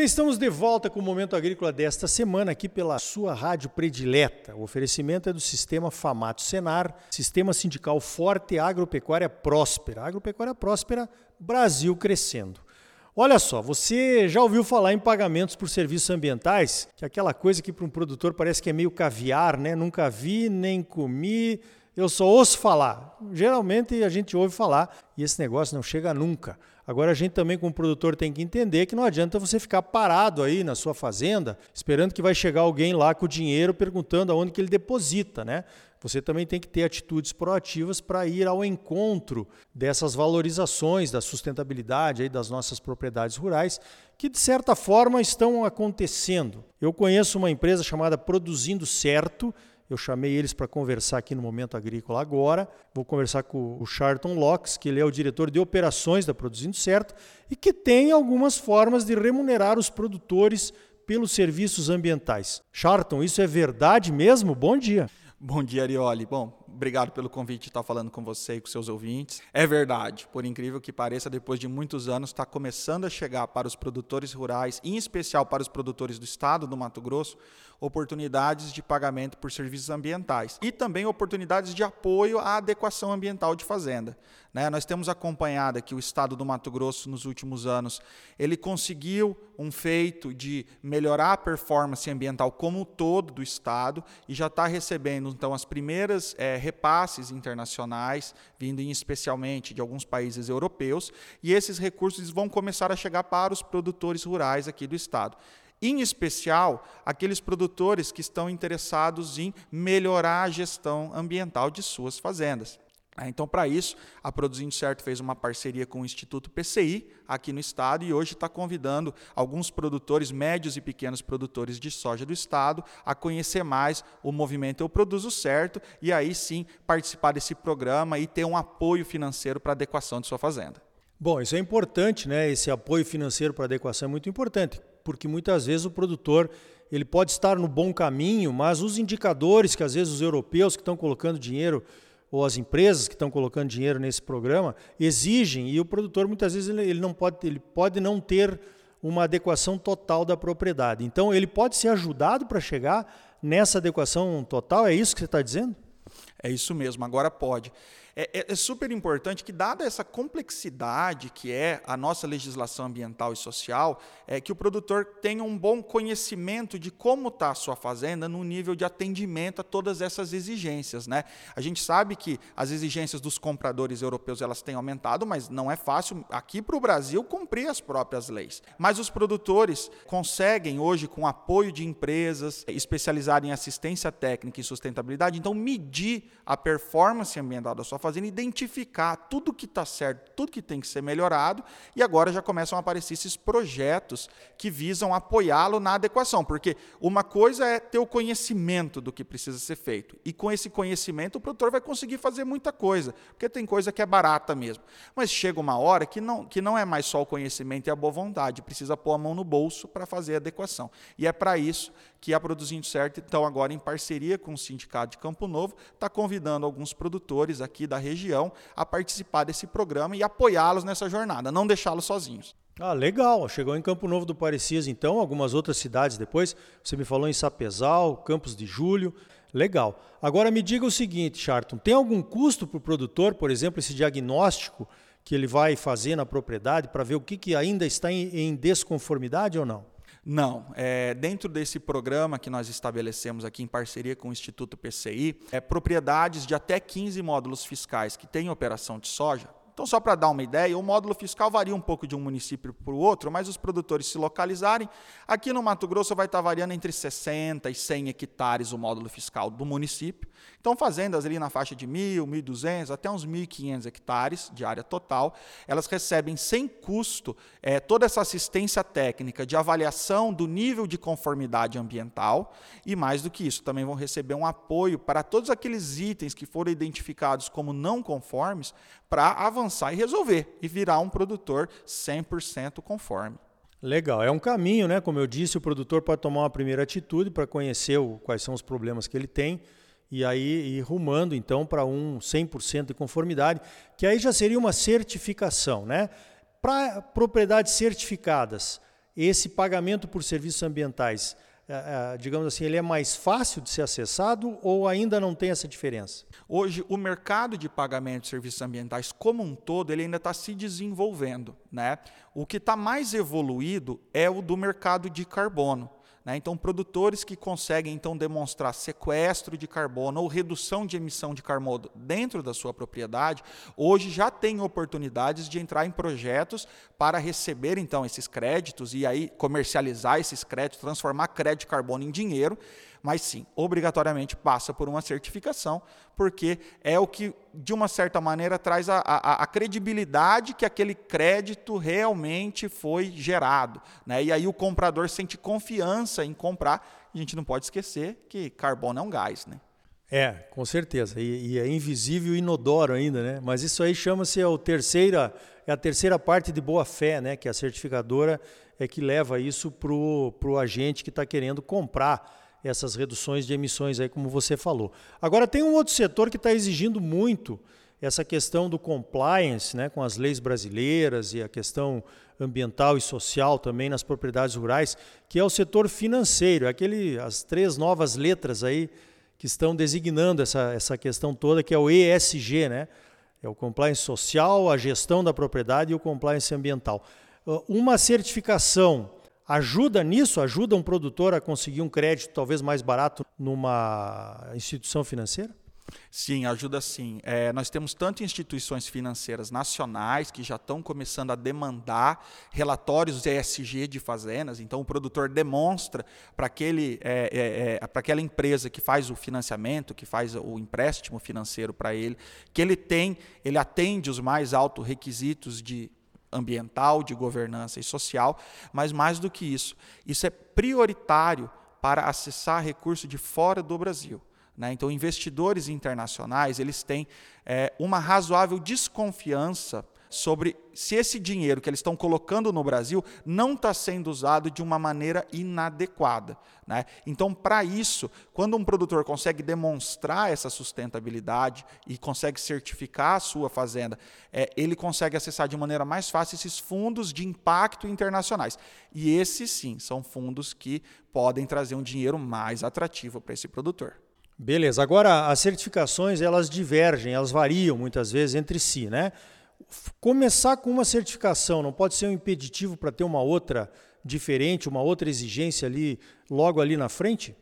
bem, estamos de volta com o Momento Agrícola desta semana aqui pela sua rádio predileta. O oferecimento é do Sistema Famato Senar, Sistema Sindical Forte Agropecuária Próspera. Agropecuária Próspera, Brasil crescendo. Olha só, você já ouviu falar em pagamentos por serviços ambientais? Que é aquela coisa que para um produtor parece que é meio caviar, né? Nunca vi, nem comi, eu só ouço falar. Geralmente a gente ouve falar e esse negócio não chega nunca. Agora a gente também, como produtor, tem que entender que não adianta você ficar parado aí na sua fazenda, esperando que vai chegar alguém lá com o dinheiro perguntando aonde que ele deposita, né? Você também tem que ter atitudes proativas para ir ao encontro dessas valorizações da sustentabilidade aí das nossas propriedades rurais, que de certa forma estão acontecendo. Eu conheço uma empresa chamada Produzindo Certo, eu chamei eles para conversar aqui no Momento Agrícola agora. Vou conversar com o Charlton Locks, que ele é o diretor de operações da Produzindo Certo e que tem algumas formas de remunerar os produtores pelos serviços ambientais. Charlton, isso é verdade mesmo? Bom dia. Bom dia, Arioli. Bom, obrigado pelo convite de estar falando com você e com seus ouvintes. É verdade, por incrível que pareça, depois de muitos anos, está começando a chegar para os produtores rurais, em especial para os produtores do estado do Mato Grosso, oportunidades de pagamento por serviços ambientais e também oportunidades de apoio à adequação ambiental de fazenda. Né? Nós temos acompanhado aqui o estado do Mato Grosso nos últimos anos. Ele conseguiu um feito de melhorar a performance ambiental como um todo do estado e já está recebendo então as primeiras é, repasses internacionais, vindo especialmente de alguns países europeus, e esses recursos vão começar a chegar para os produtores rurais aqui do estado em especial aqueles produtores que estão interessados em melhorar a gestão ambiental de suas fazendas. Ah, então, para isso, a Produzindo Certo fez uma parceria com o Instituto PCI aqui no estado e hoje está convidando alguns produtores, médios e pequenos produtores de soja do estado, a conhecer mais o movimento Eu Produzo Certo e aí sim participar desse programa e ter um apoio financeiro para adequação de sua fazenda. Bom, isso é importante, né? Esse apoio financeiro para adequação é muito importante, porque muitas vezes o produtor ele pode estar no bom caminho, mas os indicadores que às vezes os europeus que estão colocando dinheiro ou as empresas que estão colocando dinheiro nesse programa exigem e o produtor muitas vezes ele, não pode ele pode não ter uma adequação total da propriedade. Então ele pode ser ajudado para chegar nessa adequação total. É isso que você está dizendo? É isso mesmo. Agora pode. É, é, é, super importante que, dada essa complexidade que é a nossa legislação ambiental e social, é que o produtor tenha um bom conhecimento de como está a sua fazenda no nível de atendimento a todas essas exigências. Né? A gente sabe que as exigências dos compradores europeus elas têm aumentado, mas não é fácil aqui para o Brasil cumprir as próprias leis. Mas os produtores conseguem hoje, com apoio de empresas especializadas em assistência técnica e sustentabilidade, então medir a performance ambiental da sua fazendo identificar tudo que está certo, tudo que tem que ser melhorado, e agora já começam a aparecer esses projetos que visam apoiá-lo na adequação, porque uma coisa é ter o conhecimento do que precisa ser feito, e com esse conhecimento o produtor vai conseguir fazer muita coisa, porque tem coisa que é barata mesmo. Mas chega uma hora que não, que não é mais só o conhecimento e a boa vontade, precisa pôr a mão no bolso para fazer a adequação. E é para isso que a Produzindo Certo, então, agora em parceria com o Sindicato de Campo Novo, está convidando alguns produtores aqui da região a participar desse programa e apoiá-los nessa jornada, não deixá-los sozinhos. Ah, legal. Chegou em Campo Novo do Parecis, então, algumas outras cidades depois. Você me falou em Sapezal, Campos de Julho. Legal. Agora me diga o seguinte, Charton: tem algum custo para o produtor, por exemplo, esse diagnóstico que ele vai fazer na propriedade para ver o que, que ainda está em, em desconformidade ou não? Não. É, dentro desse programa que nós estabelecemos aqui em parceria com o Instituto PCI, é, propriedades de até 15 módulos fiscais que têm operação de soja então, só para dar uma ideia, o módulo fiscal varia um pouco de um município para o outro, mas os produtores se localizarem, aqui no Mato Grosso vai estar variando entre 60 e 100 hectares o módulo fiscal do município. Então, fazendas ali na faixa de 1.000, 1.200, até uns 1.500 hectares de área total, elas recebem sem custo é, toda essa assistência técnica de avaliação do nível de conformidade ambiental e, mais do que isso, também vão receber um apoio para todos aqueles itens que foram identificados como não conformes para avançar e resolver e virar um produtor 100% conforme. Legal, é um caminho, né? Como eu disse, o produtor pode tomar uma primeira atitude para conhecer o, quais são os problemas que ele tem e aí ir rumando então para um 100% de conformidade, que aí já seria uma certificação, né? Para propriedades certificadas, esse pagamento por serviços ambientais, digamos assim, ele é mais fácil de ser acessado ou ainda não tem essa diferença? Hoje, o mercado de pagamento de serviços ambientais como um todo, ele ainda está se desenvolvendo. Né? O que está mais evoluído é o do mercado de carbono. Né? Então, produtores que conseguem então demonstrar sequestro de carbono ou redução de emissão de carbono dentro da sua propriedade, hoje já têm oportunidades de entrar em projetos para receber então esses créditos e aí comercializar esses créditos, transformar crédito de carbono em dinheiro mas sim, obrigatoriamente passa por uma certificação, porque é o que, de uma certa maneira, traz a, a, a credibilidade que aquele crédito realmente foi gerado. Né? E aí o comprador sente confiança em comprar. A gente não pode esquecer que carbono é um gás. Né? É, com certeza. E, e, é invisível e inodoro ainda, né? Mas isso aí chama-se a terceira, é a terceira parte de boa fé, né? Que a certificadora é que leva isso para o agente que está querendo comprar essas reduções de emissões aí, como você falou. Agora tem um outro setor que está exigindo muito essa questão do compliance né, com as leis brasileiras e a questão ambiental e social também nas propriedades rurais, que é o setor financeiro, é aquele, as três novas letras aí que estão designando essa, essa questão toda, que é o ESG, né? É o compliance social, a gestão da propriedade e o compliance ambiental. Uma certificação Ajuda nisso? Ajuda um produtor a conseguir um crédito talvez mais barato numa instituição financeira? Sim, ajuda sim. É, nós temos tanto instituições financeiras nacionais que já estão começando a demandar relatórios ESG de fazendas. Então, o produtor demonstra para é, é, é aquela empresa que faz o financiamento, que faz o empréstimo financeiro para ele, que ele tem, ele atende os mais altos requisitos de ambiental, de governança e social, mas mais do que isso, isso é prioritário para acessar recursos de fora do Brasil. Né? Então, investidores internacionais eles têm é, uma razoável desconfiança sobre se esse dinheiro que eles estão colocando no Brasil não está sendo usado de uma maneira inadequada. Né? Então, para isso, quando um produtor consegue demonstrar essa sustentabilidade e consegue certificar a sua fazenda, é, ele consegue acessar de maneira mais fácil esses fundos de impacto internacionais. E esses sim são fundos que podem trazer um dinheiro mais atrativo para esse produtor. Beleza. Agora, as certificações elas divergem, elas variam muitas vezes entre si, né? Começar com uma certificação não pode ser um impeditivo para ter uma outra diferente, uma outra exigência ali logo ali na frente?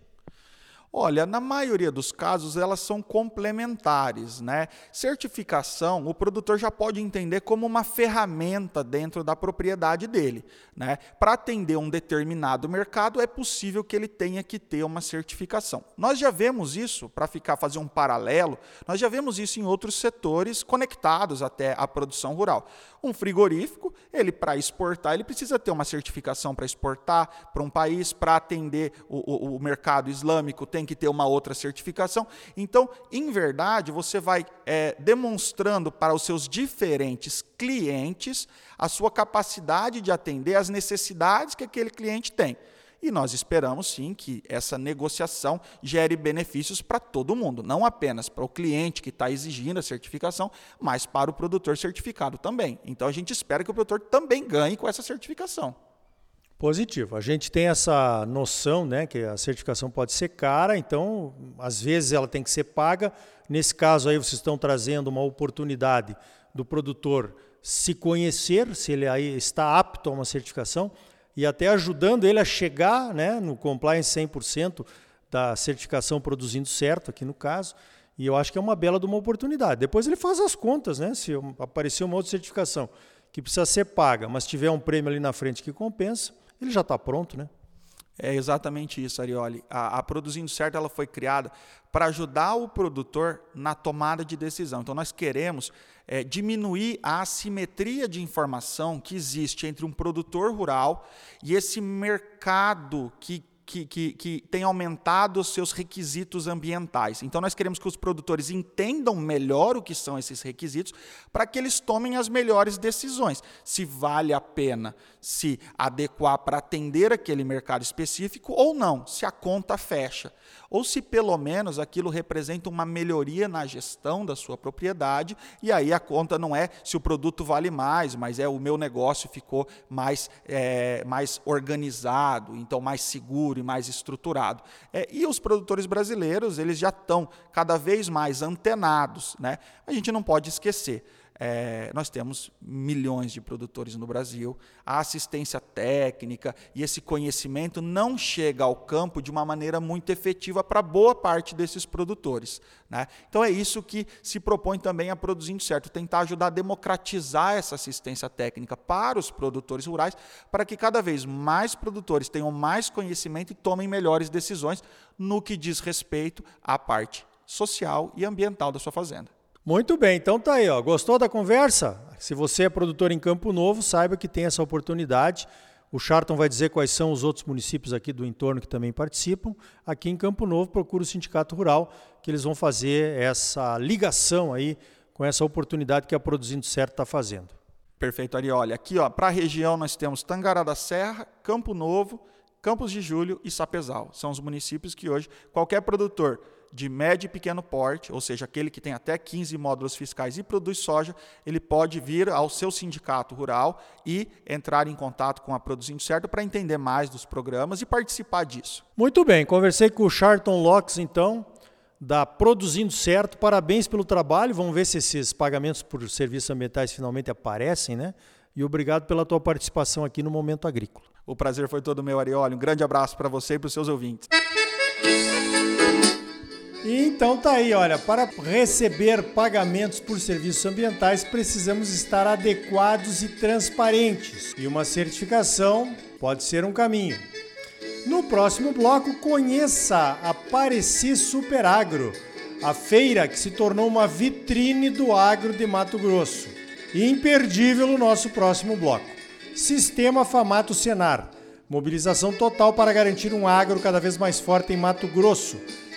Olha, na maioria dos casos elas são complementares, né? Certificação, o produtor já pode entender como uma ferramenta dentro da propriedade dele, né? Para atender um determinado mercado é possível que ele tenha que ter uma certificação. Nós já vemos isso para ficar fazer um paralelo, nós já vemos isso em outros setores conectados até à produção rural. Um frigorífico, ele para exportar, ele precisa ter uma certificação para exportar para um país, para atender o, o, o mercado islâmico, tem que ter uma outra certificação. Então, em verdade, você vai é, demonstrando para os seus diferentes clientes a sua capacidade de atender às necessidades que aquele cliente tem. E nós esperamos sim que essa negociação gere benefícios para todo mundo, não apenas para o cliente que está exigindo a certificação, mas para o produtor certificado também. Então a gente espera que o produtor também ganhe com essa certificação. Positivo. A gente tem essa noção, né, que a certificação pode ser cara, então às vezes ela tem que ser paga. Nesse caso aí vocês estão trazendo uma oportunidade do produtor se conhecer, se ele aí está apto a uma certificação e até ajudando ele a chegar, né, no compliance 100% da certificação produzindo certo aqui no caso. E eu acho que é uma bela de uma oportunidade. Depois ele faz as contas, né? Se aparecer uma outra certificação que precisa ser paga, mas tiver um prêmio ali na frente que compensa, ele já está pronto, né? É exatamente isso, Arioli. A, a, Produzindo Certo ela foi criada para ajudar o produtor na tomada de decisão. Então, nós queremos é, diminuir a assimetria de informação que existe entre um produtor rural e esse mercado que que, que, que tem aumentado os seus requisitos ambientais. Então, nós queremos que os produtores entendam melhor o que são esses requisitos para que eles tomem as melhores decisões. Se vale a pena se adequar para atender aquele mercado específico ou não, se a conta fecha. Ou se pelo menos aquilo representa uma melhoria na gestão da sua propriedade, e aí a conta não é se o produto vale mais, mas é o meu negócio ficou mais, é, mais organizado, então mais seguro e mais estruturado. É, e os produtores brasileiros, eles já estão cada vez mais antenados. Né? A gente não pode esquecer. É, nós temos milhões de produtores no Brasil, a assistência técnica e esse conhecimento não chega ao campo de uma maneira muito efetiva para boa parte desses produtores. Né? Então é isso que se propõe também a Produzindo Certo, tentar ajudar a democratizar essa assistência técnica para os produtores rurais, para que cada vez mais produtores tenham mais conhecimento e tomem melhores decisões no que diz respeito à parte social e ambiental da sua fazenda. Muito bem, então tá aí, ó. Gostou da conversa? Se você é produtor em Campo Novo, saiba que tem essa oportunidade. O Charton vai dizer quais são os outros municípios aqui do entorno que também participam. Aqui em Campo Novo, procura o Sindicato Rural, que eles vão fazer essa ligação aí com essa oportunidade que a Produzindo Certo está fazendo. Perfeito, Arioli. Aqui, ó, para a região nós temos Tangará da Serra, Campo Novo, Campos de Julho e Sapezal. São os municípios que hoje qualquer produtor de médio e pequeno porte, ou seja, aquele que tem até 15 módulos fiscais e produz soja, ele pode vir ao seu sindicato rural e entrar em contato com a Produzindo Certo para entender mais dos programas e participar disso. Muito bem, conversei com o Charlton Locks, então, da Produzindo Certo. Parabéns pelo trabalho. Vamos ver se esses pagamentos por serviços ambientais finalmente aparecem, né? E obrigado pela tua participação aqui no Momento Agrícola. O prazer foi todo meu, Arioli. Um grande abraço para você e para os seus ouvintes. Então tá aí, olha, para receber pagamentos por serviços ambientais precisamos estar adequados e transparentes. E uma certificação pode ser um caminho. No próximo bloco, conheça a Pareci Superagro, a feira que se tornou uma vitrine do agro de Mato Grosso. Imperdível o nosso próximo bloco. Sistema Famato Senar. Mobilização total para garantir um agro cada vez mais forte em Mato Grosso